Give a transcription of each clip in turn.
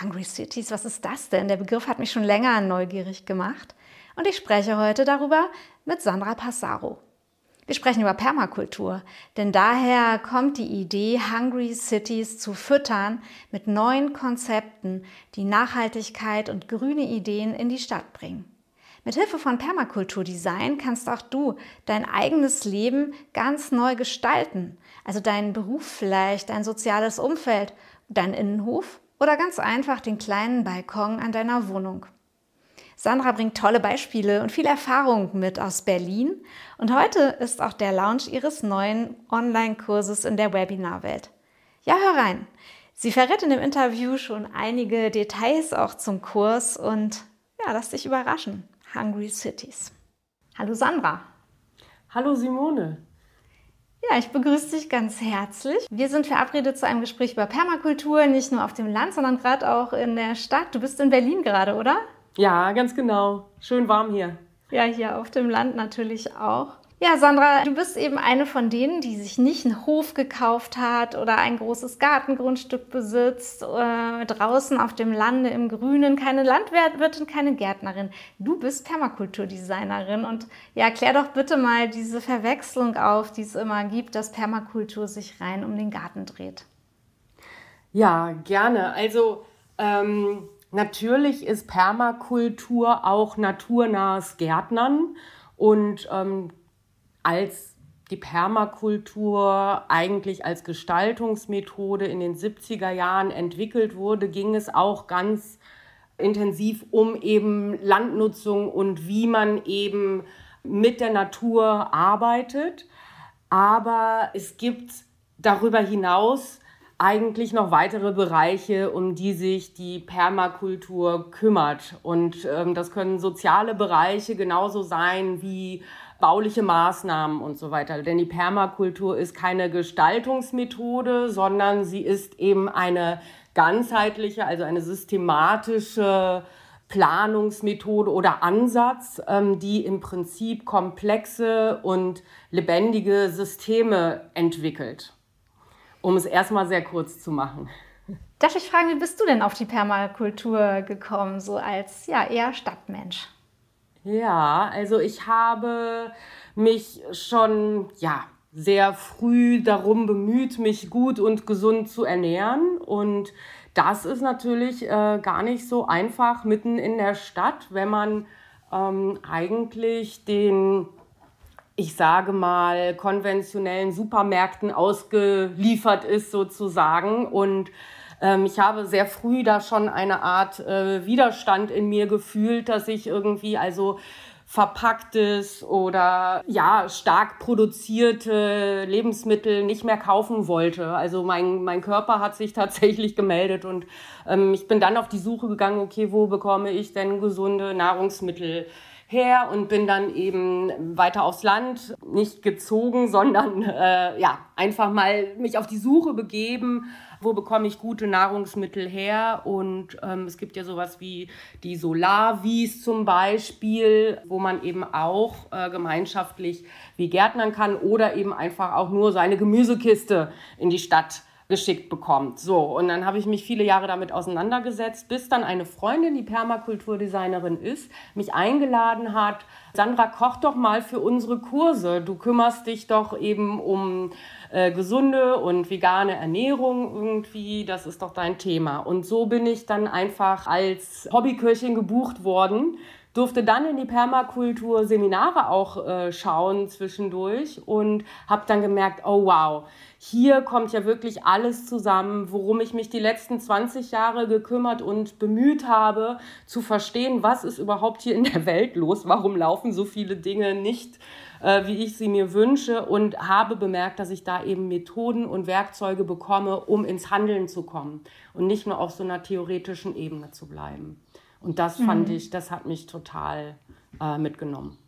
Hungry Cities, was ist das denn? Der Begriff hat mich schon länger neugierig gemacht und ich spreche heute darüber mit Sandra Passaro. Wir sprechen über Permakultur, denn daher kommt die Idee, Hungry Cities zu füttern mit neuen Konzepten, die Nachhaltigkeit und grüne Ideen in die Stadt bringen. Mit Hilfe von Permakulturdesign kannst auch du dein eigenes Leben ganz neu gestalten. Also deinen Beruf vielleicht, dein soziales Umfeld, deinen Innenhof oder ganz einfach den kleinen Balkon an deiner Wohnung. Sandra bringt tolle Beispiele und viel Erfahrung mit aus Berlin und heute ist auch der Launch ihres neuen Online-Kurses in der Webinarwelt. Ja, hör rein. Sie verrät in dem Interview schon einige Details auch zum Kurs und ja, lass dich überraschen. Hungry Cities. Hallo Sandra. Hallo Simone. Ja, ich begrüße dich ganz herzlich. Wir sind verabredet zu einem Gespräch über Permakultur, nicht nur auf dem Land, sondern gerade auch in der Stadt. Du bist in Berlin gerade, oder? Ja, ganz genau. Schön warm hier. Ja, hier auf dem Land natürlich auch. Ja, Sandra, du bist eben eine von denen, die sich nicht einen Hof gekauft hat oder ein großes Gartengrundstück besitzt, äh, draußen auf dem Lande im Grünen, keine Landwirtin, keine Gärtnerin. Du bist Permakulturdesignerin und ja, klär doch bitte mal diese Verwechslung auf, die es immer gibt, dass Permakultur sich rein um den Garten dreht. Ja, gerne. Also ähm, natürlich ist Permakultur auch naturnahes Gärtnern und ähm, als die Permakultur eigentlich als Gestaltungsmethode in den 70er Jahren entwickelt wurde, ging es auch ganz intensiv um eben Landnutzung und wie man eben mit der Natur arbeitet. Aber es gibt darüber hinaus eigentlich noch weitere Bereiche, um die sich die Permakultur kümmert. Und ähm, das können soziale Bereiche genauso sein wie bauliche Maßnahmen und so weiter. Denn die Permakultur ist keine Gestaltungsmethode, sondern sie ist eben eine ganzheitliche, also eine systematische Planungsmethode oder Ansatz, ähm, die im Prinzip komplexe und lebendige Systeme entwickelt. Um es erstmal sehr kurz zu machen. Darf ich fragen, wie bist du denn auf die Permakultur gekommen, so als ja eher Stadtmensch? Ja, also ich habe mich schon, ja, sehr früh darum bemüht, mich gut und gesund zu ernähren. Und das ist natürlich äh, gar nicht so einfach mitten in der Stadt, wenn man ähm, eigentlich den, ich sage mal, konventionellen Supermärkten ausgeliefert ist sozusagen. Und ähm, ich habe sehr früh da schon eine Art äh, Widerstand in mir gefühlt, dass ich irgendwie also verpacktes oder ja stark produzierte Lebensmittel nicht mehr kaufen wollte. Also mein, mein Körper hat sich tatsächlich gemeldet und ähm, ich bin dann auf die Suche gegangen, okay, wo bekomme ich denn gesunde Nahrungsmittel her und bin dann eben weiter aufs Land, nicht gezogen, sondern äh, ja, einfach mal mich auf die Suche begeben, wo bekomme ich gute Nahrungsmittel her. Und ähm, es gibt ja sowas wie die Solarwies zum Beispiel, wo man eben auch äh, gemeinschaftlich wie Gärtnern kann oder eben einfach auch nur seine Gemüsekiste in die Stadt geschickt bekommt. So, und dann habe ich mich viele Jahre damit auseinandergesetzt, bis dann eine Freundin, die Permakulturdesignerin ist, mich eingeladen hat, Sandra, koch doch mal für unsere Kurse. Du kümmerst dich doch eben um äh, gesunde und vegane Ernährung irgendwie. Das ist doch dein Thema. Und so bin ich dann einfach als Hobbyköchin gebucht worden durfte dann in die Permakultur-Seminare auch äh, schauen zwischendurch und habe dann gemerkt, oh wow, hier kommt ja wirklich alles zusammen, worum ich mich die letzten 20 Jahre gekümmert und bemüht habe, zu verstehen, was ist überhaupt hier in der Welt los, warum laufen so viele Dinge nicht äh, wie ich sie mir wünsche und habe bemerkt, dass ich da eben Methoden und Werkzeuge bekomme, um ins Handeln zu kommen und nicht nur auf so einer theoretischen Ebene zu bleiben. Und das mhm. fand ich, das hat mich total äh, mitgenommen.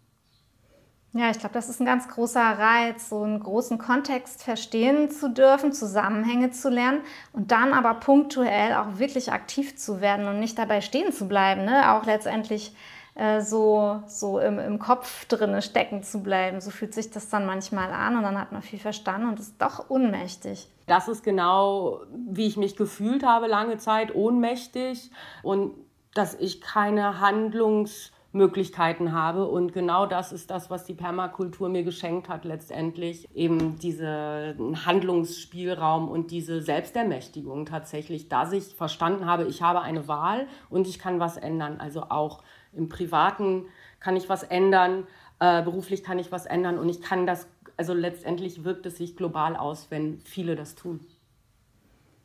Ja, ich glaube, das ist ein ganz großer Reiz, so einen großen Kontext verstehen zu dürfen, Zusammenhänge zu lernen und dann aber punktuell auch wirklich aktiv zu werden und nicht dabei stehen zu bleiben. Ne? Auch letztendlich äh, so, so im, im Kopf drinne stecken zu bleiben. So fühlt sich das dann manchmal an und dann hat man viel verstanden und ist doch ohnmächtig. Das ist genau, wie ich mich gefühlt habe lange Zeit, ohnmächtig und dass ich keine Handlungsmöglichkeiten habe. Und genau das ist das, was die Permakultur mir geschenkt hat, letztendlich eben diesen Handlungsspielraum und diese Selbstermächtigung tatsächlich, dass ich verstanden habe, ich habe eine Wahl und ich kann was ändern. Also auch im Privaten kann ich was ändern, äh, beruflich kann ich was ändern und ich kann das, also letztendlich wirkt es sich global aus, wenn viele das tun.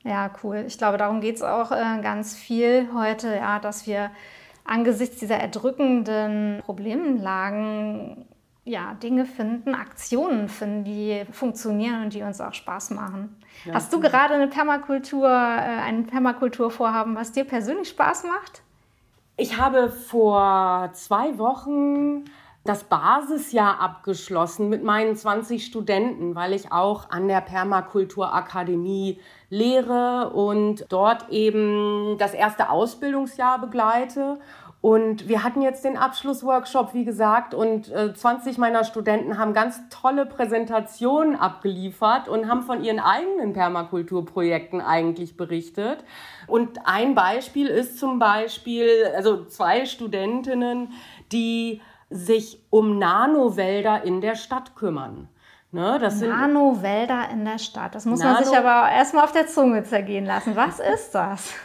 Ja, cool. Ich glaube, darum geht es auch äh, ganz viel heute, ja, dass wir angesichts dieser erdrückenden Problemlagen ja, Dinge finden, Aktionen finden, die funktionieren und die uns auch Spaß machen. Ja, Hast du gerade eine Permakultur, äh, ein Permakulturvorhaben, was dir persönlich Spaß macht? Ich habe vor zwei Wochen das Basisjahr abgeschlossen mit meinen 20 Studenten, weil ich auch an der Permakulturakademie lehre und dort eben das erste Ausbildungsjahr begleite. Und wir hatten jetzt den Abschlussworkshop, wie gesagt, und äh, 20 meiner Studenten haben ganz tolle Präsentationen abgeliefert und haben von ihren eigenen Permakulturprojekten eigentlich berichtet. Und ein Beispiel ist zum Beispiel, also zwei Studentinnen, die sich um Nanowälder in der Stadt kümmern. Ne, das Nano-Wälder in der Stadt. Das muss Nano man sich aber erstmal auf der Zunge zergehen lassen. Was ist das?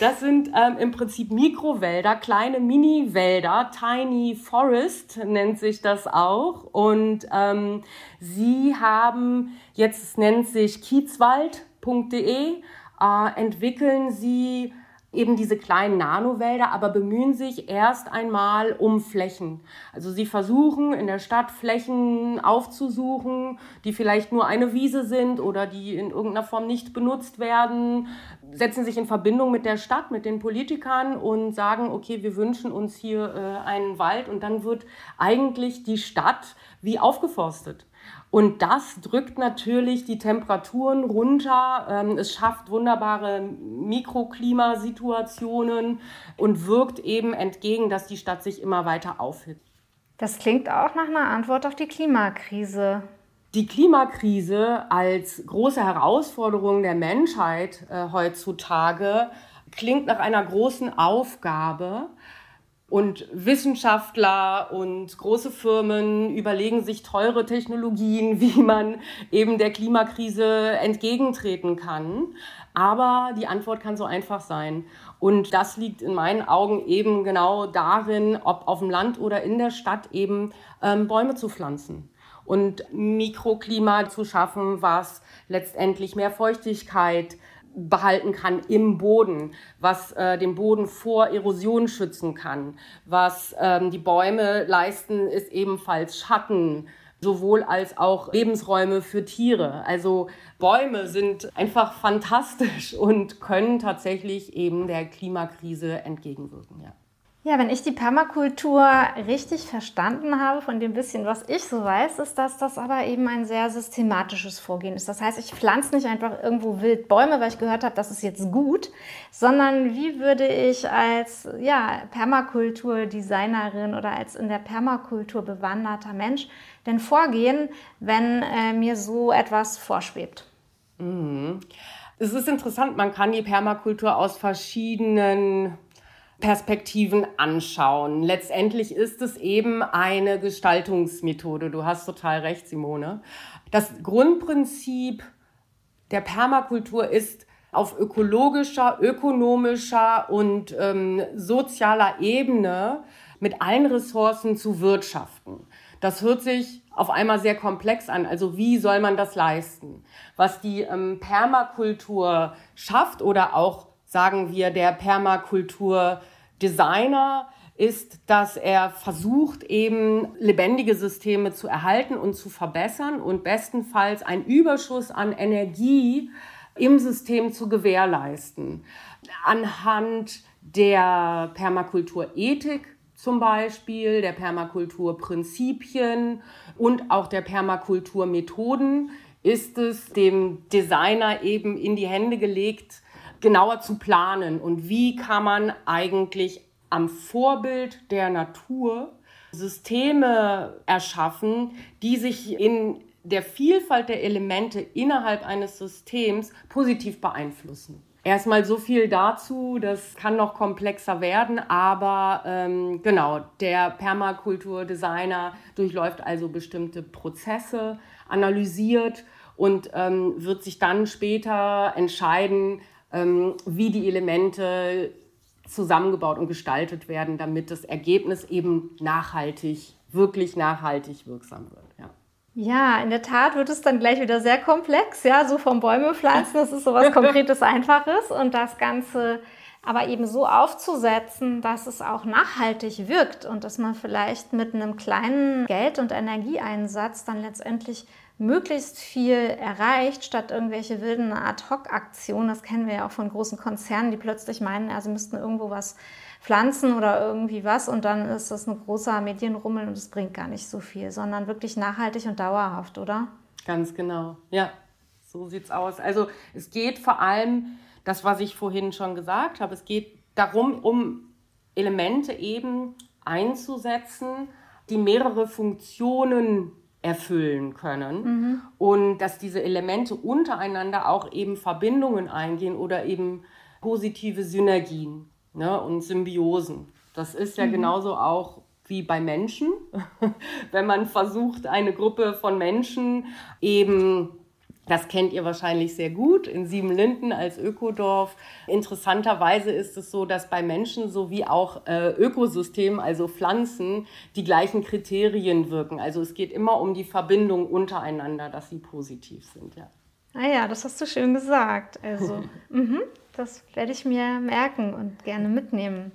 Das sind ähm, im Prinzip Mikrowälder, kleine Mini-Wälder. Tiny Forest nennt sich das auch. Und ähm, sie haben, jetzt nennt sich kiezwald.de, äh, entwickeln sie eben diese kleinen Nanowälder, aber bemühen sich erst einmal um Flächen. Also sie versuchen in der Stadt Flächen aufzusuchen, die vielleicht nur eine Wiese sind oder die in irgendeiner Form nicht benutzt werden, setzen sich in Verbindung mit der Stadt, mit den Politikern und sagen, okay, wir wünschen uns hier äh, einen Wald und dann wird eigentlich die Stadt wie aufgeforstet. Und das drückt natürlich die Temperaturen runter. Ähm, es schafft wunderbare Mikroklimasituationen und wirkt eben entgegen, dass die Stadt sich immer weiter aufhitzt. Das klingt auch nach einer Antwort auf die Klimakrise. Die Klimakrise als große Herausforderung der Menschheit äh, heutzutage klingt nach einer großen Aufgabe. Und Wissenschaftler und große Firmen überlegen sich teure Technologien, wie man eben der Klimakrise entgegentreten kann. Aber die Antwort kann so einfach sein. Und das liegt in meinen Augen eben genau darin, ob auf dem Land oder in der Stadt eben ähm, Bäume zu pflanzen und Mikroklima zu schaffen, was letztendlich mehr Feuchtigkeit behalten kann im Boden, was äh, den Boden vor Erosion schützen kann. Was ähm, die Bäume leisten, ist ebenfalls Schatten, sowohl als auch Lebensräume für Tiere. Also Bäume sind einfach fantastisch und können tatsächlich eben der Klimakrise entgegenwirken. Ja. Ja, wenn ich die Permakultur richtig verstanden habe, von dem bisschen, was ich so weiß, ist, dass das aber eben ein sehr systematisches Vorgehen ist. Das heißt, ich pflanze nicht einfach irgendwo wild Bäume, weil ich gehört habe, das ist jetzt gut, sondern wie würde ich als ja, Permakulturdesignerin oder als in der Permakultur bewanderter Mensch denn vorgehen, wenn äh, mir so etwas vorschwebt? Mhm. Es ist interessant, man kann die Permakultur aus verschiedenen Perspektiven anschauen. Letztendlich ist es eben eine Gestaltungsmethode. Du hast total recht, Simone. Das Grundprinzip der Permakultur ist, auf ökologischer, ökonomischer und ähm, sozialer Ebene mit allen Ressourcen zu wirtschaften. Das hört sich auf einmal sehr komplex an. Also wie soll man das leisten? Was die ähm, Permakultur schafft oder auch sagen wir der Permakultur-Designer ist, dass er versucht, eben lebendige Systeme zu erhalten und zu verbessern und bestenfalls einen Überschuss an Energie im System zu gewährleisten. Anhand der Permakulturethik zum Beispiel, der Permakulturprinzipien und auch der Permakulturmethoden ist es dem Designer eben in die Hände gelegt, genauer zu planen und wie kann man eigentlich am Vorbild der Natur Systeme erschaffen, die sich in der Vielfalt der Elemente innerhalb eines Systems positiv beeinflussen. Erstmal so viel dazu, das kann noch komplexer werden, aber ähm, genau, der Permakulturdesigner durchläuft also bestimmte Prozesse, analysiert und ähm, wird sich dann später entscheiden, wie die Elemente zusammengebaut und gestaltet werden, damit das Ergebnis eben nachhaltig, wirklich nachhaltig wirksam wird. Ja. Ja, in der Tat wird es dann gleich wieder sehr komplex, ja, so vom Bäume pflanzen, das ist so was Konkretes, Einfaches und das Ganze aber eben so aufzusetzen, dass es auch nachhaltig wirkt und dass man vielleicht mit einem kleinen Geld- und Energieeinsatz dann letztendlich möglichst viel erreicht, statt irgendwelche wilden Ad-Hoc-Aktionen. Das kennen wir ja auch von großen Konzernen, die plötzlich meinen, ja, sie müssten irgendwo was pflanzen oder irgendwie was und dann ist das ein großer Medienrummel und es bringt gar nicht so viel, sondern wirklich nachhaltig und dauerhaft, oder? Ganz genau, ja, so sieht's aus. Also es geht vor allem, das, was ich vorhin schon gesagt habe, es geht darum, um Elemente eben einzusetzen, die mehrere Funktionen erfüllen können mhm. und dass diese Elemente untereinander auch eben Verbindungen eingehen oder eben positive Synergien ne, und Symbiosen. Das ist ja mhm. genauso auch wie bei Menschen, wenn man versucht, eine Gruppe von Menschen eben das kennt ihr wahrscheinlich sehr gut in Siebenlinden als Ökodorf. Interessanterweise ist es so, dass bei Menschen sowie auch äh, Ökosystemen, also Pflanzen, die gleichen Kriterien wirken. Also es geht immer um die Verbindung untereinander, dass sie positiv sind. Ja. Ah ja, das hast du schön gesagt. Also, mhm, das werde ich mir merken und gerne mitnehmen.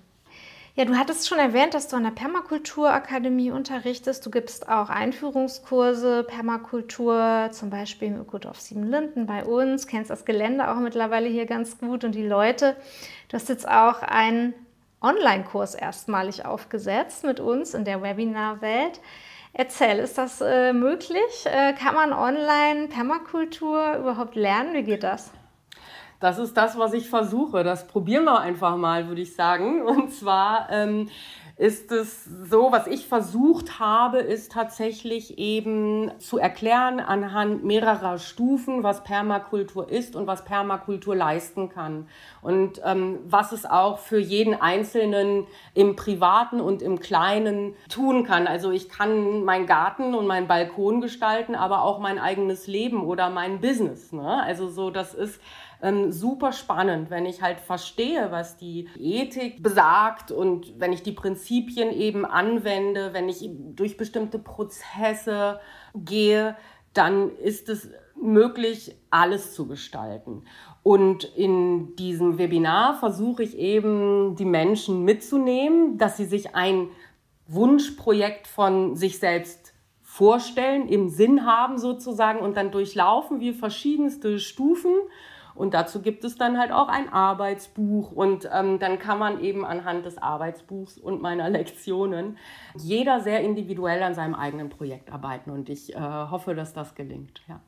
Ja, du hattest schon erwähnt, dass du an der Permakulturakademie unterrichtest. Du gibst auch Einführungskurse, Permakultur, zum Beispiel im Ökodorf Siebenlinden bei uns, kennst das Gelände auch mittlerweile hier ganz gut und die Leute. Du hast jetzt auch einen Online-Kurs erstmalig aufgesetzt mit uns in der Webinar-Welt. Erzähl, ist das äh, möglich? Äh, kann man online Permakultur überhaupt lernen? Wie geht das? Das ist das, was ich versuche. Das probieren wir einfach mal, würde ich sagen. Und zwar ähm, ist es so, was ich versucht habe, ist tatsächlich eben zu erklären anhand mehrerer Stufen, was Permakultur ist und was Permakultur leisten kann. Und ähm, was es auch für jeden Einzelnen im Privaten und im Kleinen tun kann. Also ich kann meinen Garten und meinen Balkon gestalten, aber auch mein eigenes Leben oder mein Business. Ne? Also so, das ist ähm, super spannend, wenn ich halt verstehe, was die Ethik besagt und wenn ich die Prinzipien eben anwende, wenn ich durch bestimmte Prozesse gehe, dann ist es möglich, alles zu gestalten. Und in diesem Webinar versuche ich eben, die Menschen mitzunehmen, dass sie sich ein Wunschprojekt von sich selbst vorstellen, im Sinn haben sozusagen und dann durchlaufen wir verschiedenste Stufen und dazu gibt es dann halt auch ein Arbeitsbuch und ähm, dann kann man eben anhand des Arbeitsbuchs und meiner Lektionen jeder sehr individuell an seinem eigenen Projekt arbeiten und ich äh, hoffe, dass das gelingt. Ja.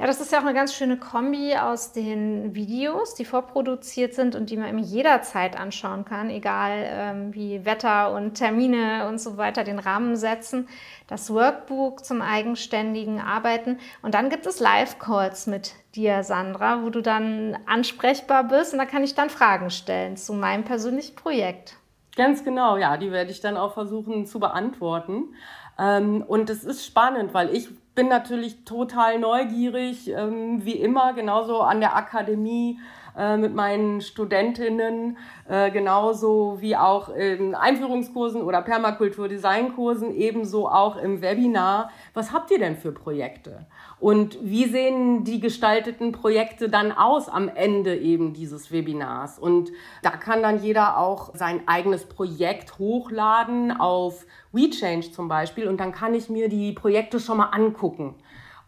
Ja, das ist ja auch eine ganz schöne Kombi aus den Videos, die vorproduziert sind und die man jederzeit anschauen kann, egal ähm, wie Wetter und Termine und so weiter den Rahmen setzen. Das Workbook zum eigenständigen Arbeiten. Und dann gibt es Live-Calls mit dir, Sandra, wo du dann ansprechbar bist und da kann ich dann Fragen stellen zu meinem persönlichen Projekt. Ganz genau, ja, die werde ich dann auch versuchen zu beantworten. Ähm, und es ist spannend, weil ich bin natürlich total neugierig, ähm, wie immer, genauso an der Akademie äh, mit meinen Studentinnen, äh, genauso wie auch in Einführungskursen oder Permakultur-Designkursen, ebenso auch im Webinar. Was habt ihr denn für Projekte? Und wie sehen die gestalteten Projekte dann aus am Ende eben dieses Webinars? Und da kann dann jeder auch sein eigenes Projekt hochladen auf WeChange zum Beispiel und dann kann ich mir die Projekte schon mal angucken.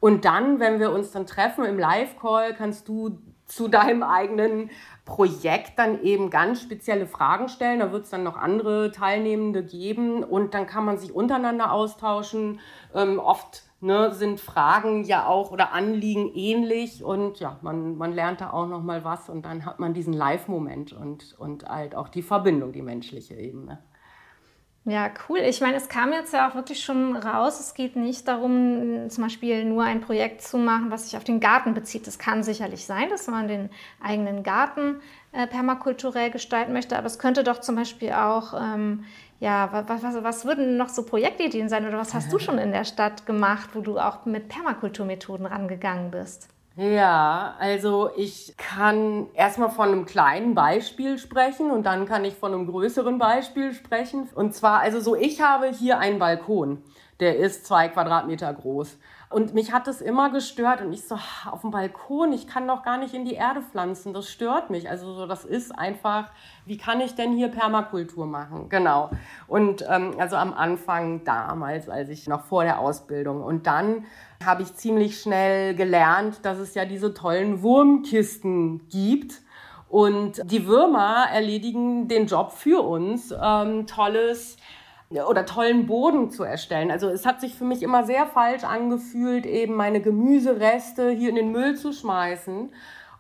Und dann, wenn wir uns dann treffen im Live-Call, kannst du zu deinem eigenen Projekt dann eben ganz spezielle Fragen stellen. Da wird es dann noch andere Teilnehmende geben und dann kann man sich untereinander austauschen. Ähm, oft ne, sind Fragen ja auch oder Anliegen ähnlich und ja, man, man lernt da auch noch mal was und dann hat man diesen Live-Moment und, und halt auch die Verbindung, die menschliche Ebene. Ja, cool. Ich meine, es kam jetzt ja auch wirklich schon raus. Es geht nicht darum, zum Beispiel nur ein Projekt zu machen, was sich auf den Garten bezieht. Es kann sicherlich sein, dass man den eigenen Garten äh, permakulturell gestalten möchte, aber es könnte doch zum Beispiel auch, ähm, ja, was, was, was würden noch so Projektideen sein oder was hast du schon in der Stadt gemacht, wo du auch mit Permakulturmethoden rangegangen bist? Ja, also ich kann erstmal von einem kleinen Beispiel sprechen und dann kann ich von einem größeren Beispiel sprechen. Und zwar, also so, ich habe hier einen Balkon, der ist zwei Quadratmeter groß. Und mich hat das immer gestört und ich so, auf dem Balkon, ich kann doch gar nicht in die Erde pflanzen, das stört mich. Also so, das ist einfach, wie kann ich denn hier Permakultur machen? Genau. Und ähm, also am Anfang damals, als ich noch vor der Ausbildung. Und dann habe ich ziemlich schnell gelernt, dass es ja diese tollen Wurmkisten gibt. Und die Würmer erledigen den Job für uns, ähm, tolles oder tollen Boden zu erstellen. Also es hat sich für mich immer sehr falsch angefühlt, eben meine Gemüsereste hier in den Müll zu schmeißen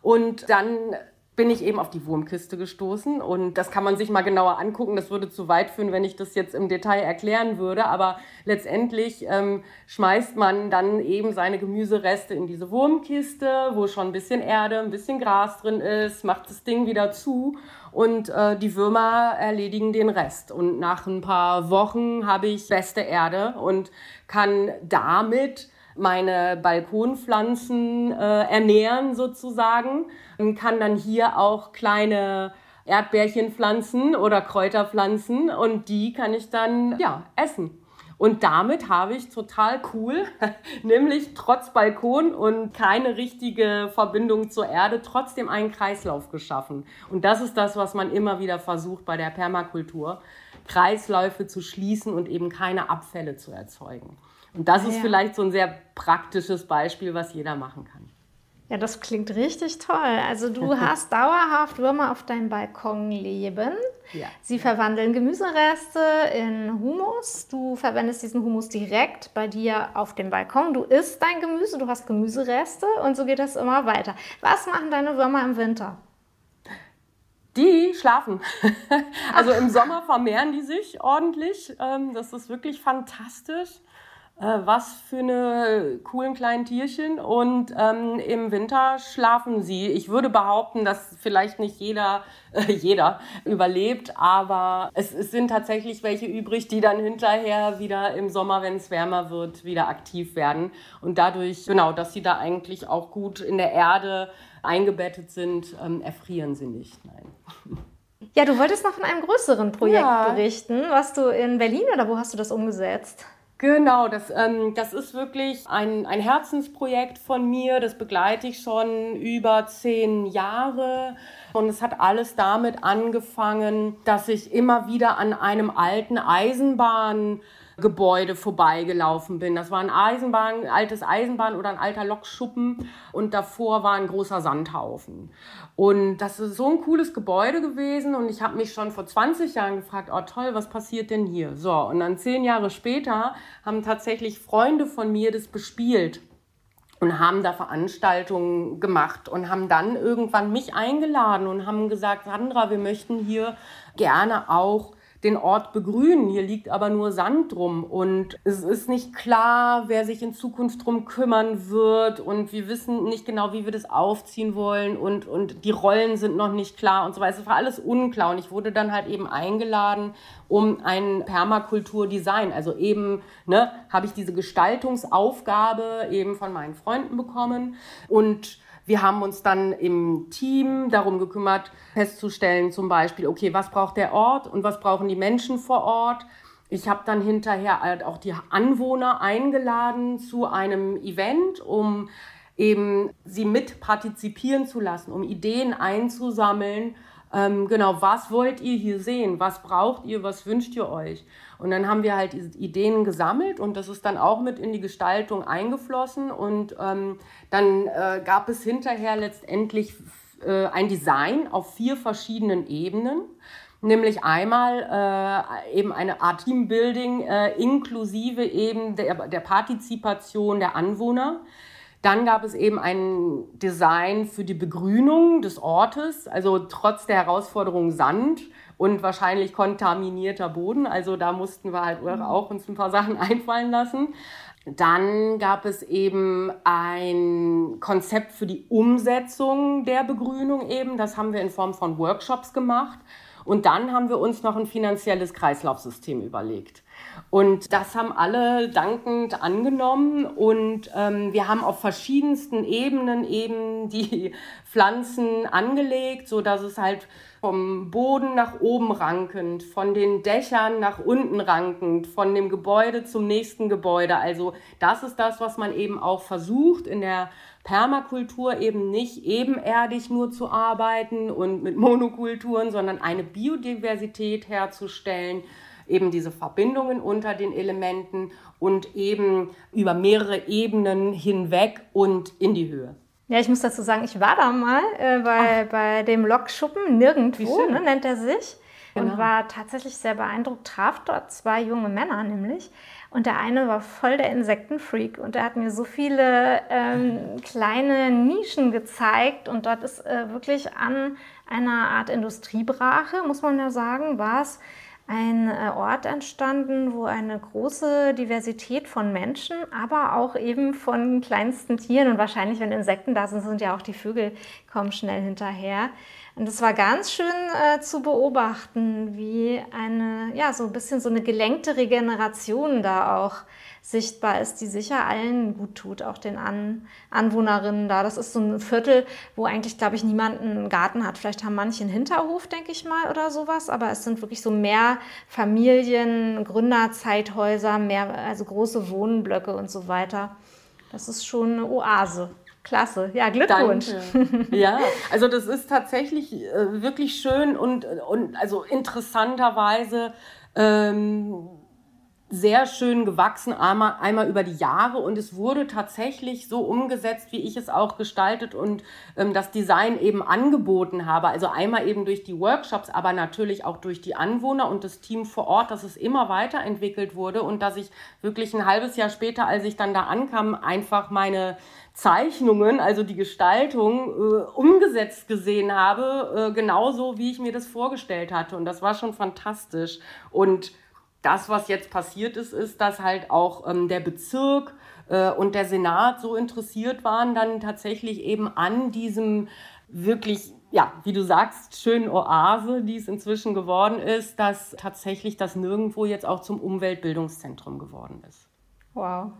und dann bin ich eben auf die Wurmkiste gestoßen und das kann man sich mal genauer angucken. Das würde zu weit führen, wenn ich das jetzt im Detail erklären würde, aber letztendlich ähm, schmeißt man dann eben seine Gemüsereste in diese Wurmkiste, wo schon ein bisschen Erde, ein bisschen Gras drin ist, macht das Ding wieder zu und äh, die Würmer erledigen den Rest. Und nach ein paar Wochen habe ich beste Erde und kann damit meine Balkonpflanzen äh, ernähren sozusagen und kann dann hier auch kleine Erdbeerchen pflanzen oder Kräuter pflanzen und die kann ich dann ja essen. Und damit habe ich total cool, nämlich trotz Balkon und keine richtige Verbindung zur Erde, trotzdem einen Kreislauf geschaffen. Und das ist das, was man immer wieder versucht bei der Permakultur, Kreisläufe zu schließen und eben keine Abfälle zu erzeugen. Und das ist ja. vielleicht so ein sehr praktisches Beispiel, was jeder machen kann. Ja, das klingt richtig toll. Also du hast dauerhaft Würmer auf deinem Balkon leben. Ja. Sie verwandeln Gemüsereste in Humus. Du verwendest diesen Humus direkt bei dir auf dem Balkon. Du isst dein Gemüse, du hast Gemüsereste und so geht das immer weiter. Was machen deine Würmer im Winter? Die schlafen. Also im Sommer vermehren die sich ordentlich. Ähm, das ist wirklich fantastisch. Äh, was für eine coolen kleinen Tierchen. Und ähm, im Winter schlafen sie. Ich würde behaupten, dass vielleicht nicht jeder, äh, jeder überlebt, aber es, es sind tatsächlich welche übrig, die dann hinterher wieder im Sommer, wenn es wärmer wird, wieder aktiv werden. Und dadurch, genau, dass sie da eigentlich auch gut in der Erde eingebettet sind, ähm, erfrieren sie nicht. Nein. Ja, du wolltest noch von einem größeren Projekt ja. berichten, was du in Berlin oder wo hast du das umgesetzt? Genau, das, ähm, das ist wirklich ein, ein Herzensprojekt von mir. Das begleite ich schon über zehn Jahre. Und es hat alles damit angefangen, dass ich immer wieder an einem alten Eisenbahn Gebäude vorbeigelaufen bin. Das war ein Eisenbahn, altes Eisenbahn oder ein alter Lokschuppen und davor war ein großer Sandhaufen. Und das ist so ein cooles Gebäude gewesen und ich habe mich schon vor 20 Jahren gefragt, oh toll, was passiert denn hier? So, und dann zehn Jahre später haben tatsächlich Freunde von mir das bespielt und haben da Veranstaltungen gemacht und haben dann irgendwann mich eingeladen und haben gesagt, Sandra, wir möchten hier gerne auch den Ort begrünen. Hier liegt aber nur Sand drum. Und es ist nicht klar, wer sich in Zukunft drum kümmern wird. Und wir wissen nicht genau, wie wir das aufziehen wollen. Und, und die Rollen sind noch nicht klar und so weiter. Es war alles unklar. Und ich wurde dann halt eben eingeladen, um ein Permakulturdesign, also eben, ne, habe ich diese Gestaltungsaufgabe eben von meinen Freunden bekommen. Und wir haben uns dann im Team darum gekümmert, festzustellen zum Beispiel, okay, was braucht der Ort und was brauchen die Menschen vor Ort. Ich habe dann hinterher halt auch die Anwohner eingeladen zu einem Event, um eben sie mit partizipieren zu lassen, um Ideen einzusammeln. Ähm, genau, was wollt ihr hier sehen? Was braucht ihr? Was wünscht ihr euch? Und dann haben wir halt Ideen gesammelt und das ist dann auch mit in die Gestaltung eingeflossen. Und ähm, dann äh, gab es hinterher letztendlich äh, ein Design auf vier verschiedenen Ebenen. Nämlich einmal äh, eben eine Art Teambuilding äh, inklusive eben der, der Partizipation der Anwohner. Dann gab es eben ein Design für die Begrünung des Ortes, also trotz der Herausforderung Sand und wahrscheinlich kontaminierter Boden. Also da mussten wir halt mhm. auch uns ein paar Sachen einfallen lassen. Dann gab es eben ein Konzept für die Umsetzung der Begrünung eben. Das haben wir in Form von Workshops gemacht. Und dann haben wir uns noch ein finanzielles Kreislaufsystem überlegt. Und das haben alle dankend angenommen und ähm, wir haben auf verschiedensten Ebenen eben die Pflanzen angelegt, so dass es halt vom Boden nach oben rankend, von den Dächern nach unten rankend, von dem Gebäude zum nächsten Gebäude. Also das ist das, was man eben auch versucht in der Permakultur eben nicht ebenerdig nur zu arbeiten und mit Monokulturen, sondern eine Biodiversität herzustellen, eben diese Verbindungen unter den Elementen und eben über mehrere Ebenen hinweg und in die Höhe. Ja, ich muss dazu sagen, ich war da mal äh, bei, bei dem Lokschuppen, nirgendwo, ne, nennt er sich. Genau. Und war tatsächlich sehr beeindruckt, traf dort zwei junge Männer nämlich. Und der eine war voll der Insektenfreak und er hat mir so viele ähm, kleine Nischen gezeigt. Und dort ist äh, wirklich an einer Art Industriebrache, muss man ja sagen, war es ein äh, Ort entstanden, wo eine große Diversität von Menschen, aber auch eben von kleinsten Tieren und wahrscheinlich, wenn Insekten da sind, sind ja auch die Vögel kommen schnell hinterher. Und es war ganz schön äh, zu beobachten, wie eine, ja, so ein bisschen so eine gelenkte Regeneration da auch sichtbar ist, die sicher allen gut tut, auch den An Anwohnerinnen da. Das ist so ein Viertel, wo eigentlich, glaube ich, niemand einen Garten hat. Vielleicht haben manche einen Hinterhof, denke ich mal, oder sowas, aber es sind wirklich so mehr Familien, Gründerzeithäuser, mehr, also große Wohnblöcke und so weiter. Das ist schon eine Oase. Klasse, ja, Glückwunsch. Danke. Ja, also das ist tatsächlich äh, wirklich schön und, und also interessanterweise ähm, sehr schön gewachsen, einmal, einmal über die Jahre und es wurde tatsächlich so umgesetzt, wie ich es auch gestaltet und ähm, das Design eben angeboten habe. Also einmal eben durch die Workshops, aber natürlich auch durch die Anwohner und das Team vor Ort, dass es immer weiterentwickelt wurde und dass ich wirklich ein halbes Jahr später, als ich dann da ankam, einfach meine Zeichnungen, also die Gestaltung, äh, umgesetzt gesehen habe, äh, genauso wie ich mir das vorgestellt hatte. Und das war schon fantastisch. Und das, was jetzt passiert ist, ist, dass halt auch ähm, der Bezirk äh, und der Senat so interessiert waren, dann tatsächlich eben an diesem wirklich, ja, wie du sagst, schönen Oase, die es inzwischen geworden ist, dass tatsächlich das nirgendwo jetzt auch zum Umweltbildungszentrum geworden ist. Wow.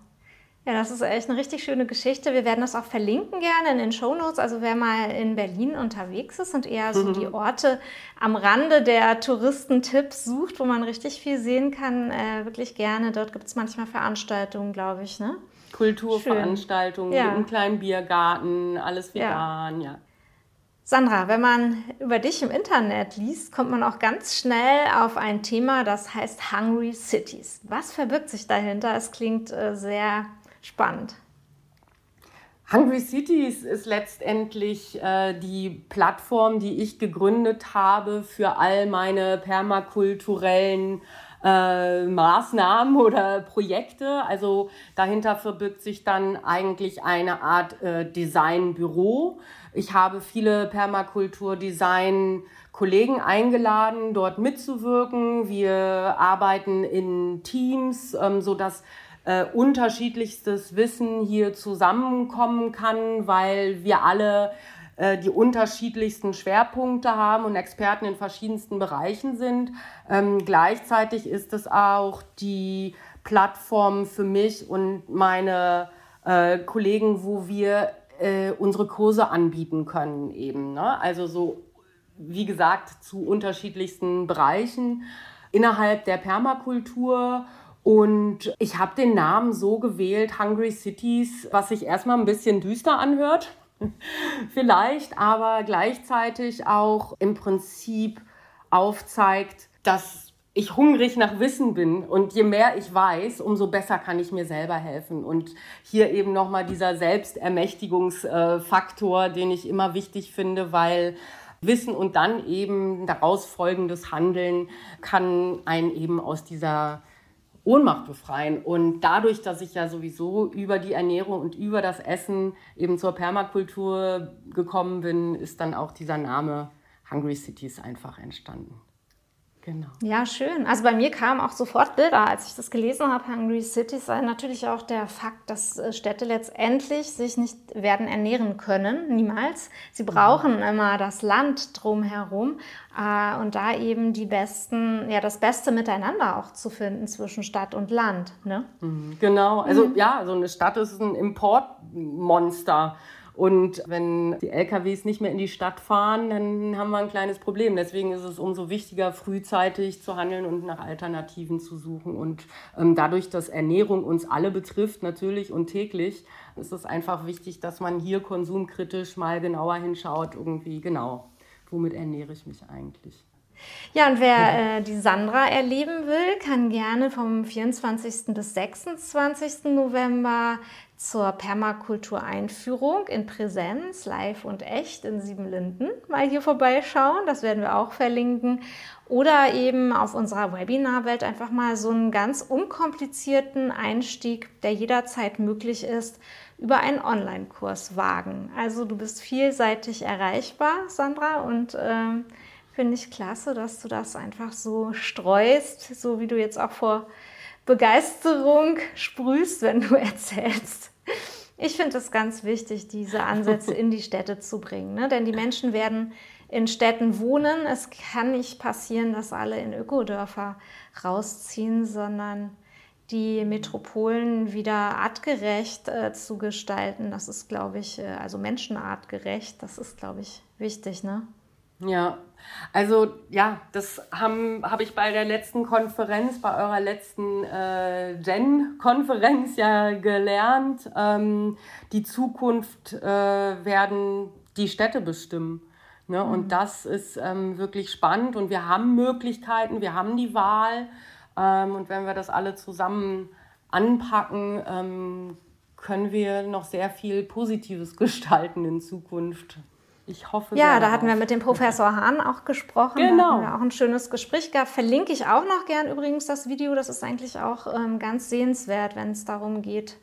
Ja, das ist echt eine richtig schöne Geschichte. Wir werden das auch verlinken gerne in den Show Notes. Also wer mal in Berlin unterwegs ist und eher so die Orte am Rande der Touristentipps sucht, wo man richtig viel sehen kann, äh, wirklich gerne. Dort gibt es manchmal Veranstaltungen, glaube ich, ne? Kulturveranstaltungen, ja. einen kleinen Biergarten, alles vegan, ja. ja. Sandra, wenn man über dich im Internet liest, kommt man auch ganz schnell auf ein Thema, das heißt Hungry Cities. Was verbirgt sich dahinter? Es klingt äh, sehr spannend. Hungry Cities ist letztendlich äh, die Plattform, die ich gegründet habe für all meine permakulturellen äh, Maßnahmen oder Projekte. Also dahinter verbirgt sich dann eigentlich eine Art äh, Designbüro. Ich habe viele Permakultur-Design-Kollegen eingeladen, dort mitzuwirken. Wir arbeiten in Teams, ähm, sodass äh, unterschiedlichstes Wissen hier zusammenkommen kann, weil wir alle äh, die unterschiedlichsten Schwerpunkte haben und Experten in verschiedensten Bereichen sind. Ähm, gleichzeitig ist es auch die Plattform für mich und meine äh, Kollegen, wo wir äh, unsere Kurse anbieten können eben. Ne? Also so, wie gesagt, zu unterschiedlichsten Bereichen innerhalb der Permakultur. Und ich habe den Namen so gewählt, Hungry Cities, was sich erstmal ein bisschen düster anhört. vielleicht, aber gleichzeitig auch im Prinzip aufzeigt, dass ich hungrig nach Wissen bin und je mehr ich weiß, umso besser kann ich mir selber helfen. Und hier eben nochmal dieser Selbstermächtigungsfaktor, den ich immer wichtig finde, weil Wissen und dann eben daraus folgendes Handeln kann einen eben aus dieser Ohnmacht befreien. Und dadurch, dass ich ja sowieso über die Ernährung und über das Essen eben zur Permakultur gekommen bin, ist dann auch dieser Name Hungry Cities einfach entstanden. Genau. Ja, schön. Also bei mir kamen auch sofort Bilder, als ich das gelesen habe, Hungry Cities, natürlich auch der Fakt, dass äh, Städte letztendlich sich nicht werden ernähren können, niemals. Sie brauchen mhm. immer das Land drumherum äh, und da eben die besten, ja, das beste Miteinander auch zu finden zwischen Stadt und Land. Ne? Mhm. Genau, also mhm. ja, so eine Stadt ist ein Importmonster. Und wenn die LKWs nicht mehr in die Stadt fahren, dann haben wir ein kleines Problem. Deswegen ist es umso wichtiger, frühzeitig zu handeln und nach Alternativen zu suchen. Und ähm, dadurch, dass Ernährung uns alle betrifft, natürlich und täglich, ist es einfach wichtig, dass man hier konsumkritisch mal genauer hinschaut, irgendwie genau, womit ernähre ich mich eigentlich. Ja, und wer äh, die Sandra erleben will, kann gerne vom 24. bis 26. November zur Permakultureinführung in Präsenz, live und echt in Siebenlinden mal hier vorbeischauen. Das werden wir auch verlinken. Oder eben auf unserer Webinarwelt einfach mal so einen ganz unkomplizierten Einstieg, der jederzeit möglich ist, über einen Online-Kurs wagen. Also du bist vielseitig erreichbar, Sandra, und äh, Finde ich klasse, dass du das einfach so streust, so wie du jetzt auch vor Begeisterung sprühst, wenn du erzählst. Ich finde es ganz wichtig, diese Ansätze in die Städte zu bringen. Ne? Denn die Menschen werden in Städten wohnen. Es kann nicht passieren, dass alle in Ökodörfer rausziehen, sondern die Metropolen wieder artgerecht äh, zu gestalten. Das ist, glaube ich, äh, also menschenartgerecht. Das ist, glaube ich, wichtig. Ne? Ja, also ja, das habe hab ich bei der letzten Konferenz, bei eurer letzten äh, Gen-Konferenz ja gelernt. Ähm, die Zukunft äh, werden die Städte bestimmen. Ne? Mhm. Und das ist ähm, wirklich spannend und wir haben Möglichkeiten, wir haben die Wahl. Ähm, und wenn wir das alle zusammen anpacken, ähm, können wir noch sehr viel Positives gestalten in Zukunft. Ich hoffe. Ja, da hatten wir mit dem Professor Hahn auch gesprochen. Genau. Da auch ein schönes Gespräch gehabt. Verlinke ich auch noch gern übrigens das Video. Das ist eigentlich auch ähm, ganz sehenswert, wenn es darum geht,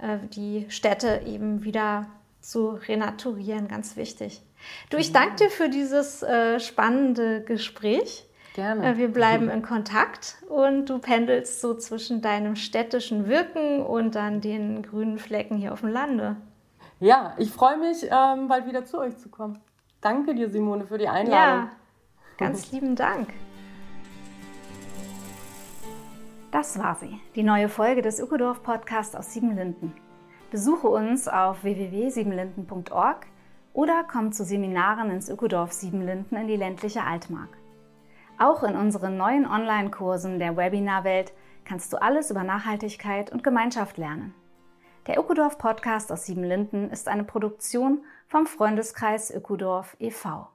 äh, die Städte eben wieder zu renaturieren. Ganz wichtig. Du, ich danke dir für dieses äh, spannende Gespräch. Gerne. Äh, wir bleiben in Kontakt und du pendelst so zwischen deinem städtischen Wirken und dann den grünen Flecken hier auf dem Lande. Ja, ich freue mich, ähm, bald wieder zu euch zu kommen. Danke dir, Simone, für die Einladung. Ja, ganz lieben Dank. Das war sie, die neue Folge des Ökodorf Podcasts aus Siebenlinden. Besuche uns auf www.siebenlinden.org oder komm zu Seminaren ins Ökodorf Siebenlinden in die ländliche Altmark. Auch in unseren neuen Online-Kursen der Webinarwelt kannst du alles über Nachhaltigkeit und Gemeinschaft lernen. Der Ökodorf Podcast aus Siebenlinden ist eine Produktion vom Freundeskreis Ökodorf e.V.